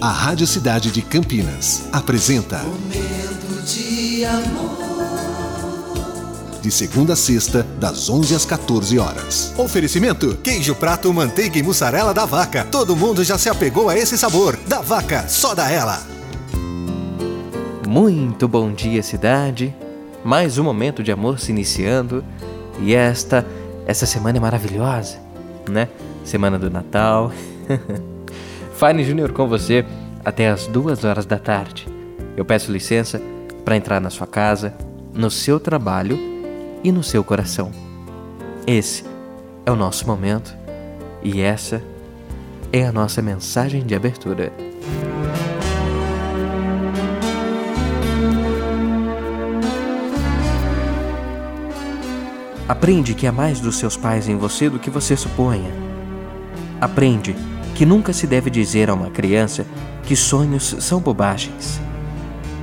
A Rádio Cidade de Campinas apresenta Momento de amor. de segunda a sexta, das 11 às 14 horas. Oferecimento: queijo prato, manteiga e mussarela da vaca. Todo mundo já se apegou a esse sabor. Da vaca, só da ela. Muito bom dia, cidade. Mais um momento de amor se iniciando. E esta, essa semana é maravilhosa, né? Semana do Natal. Fine Júnior com você até as duas horas da tarde. Eu peço licença para entrar na sua casa, no seu trabalho e no seu coração. Esse é o nosso momento e essa é a nossa mensagem de abertura. Aprende que há mais dos seus pais em você do que você suponha. Aprende que nunca se deve dizer a uma criança que sonhos são bobagens.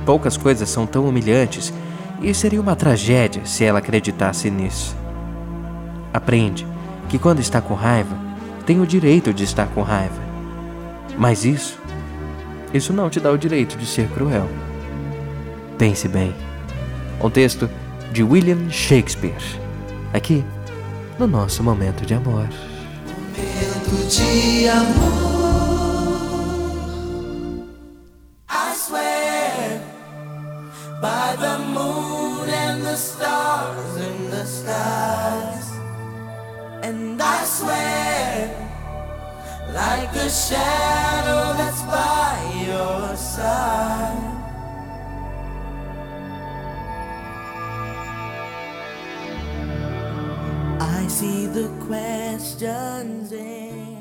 Poucas coisas são tão humilhantes e seria uma tragédia se ela acreditasse nisso. Aprende que quando está com raiva, tem o direito de estar com raiva. Mas isso, isso não te dá o direito de ser cruel. Pense bem. Um texto de William Shakespeare, aqui no nosso momento de amor. De amor. I swear by the moon and the stars in the skies. And I swear like the shadow that's by your side. I see the questions in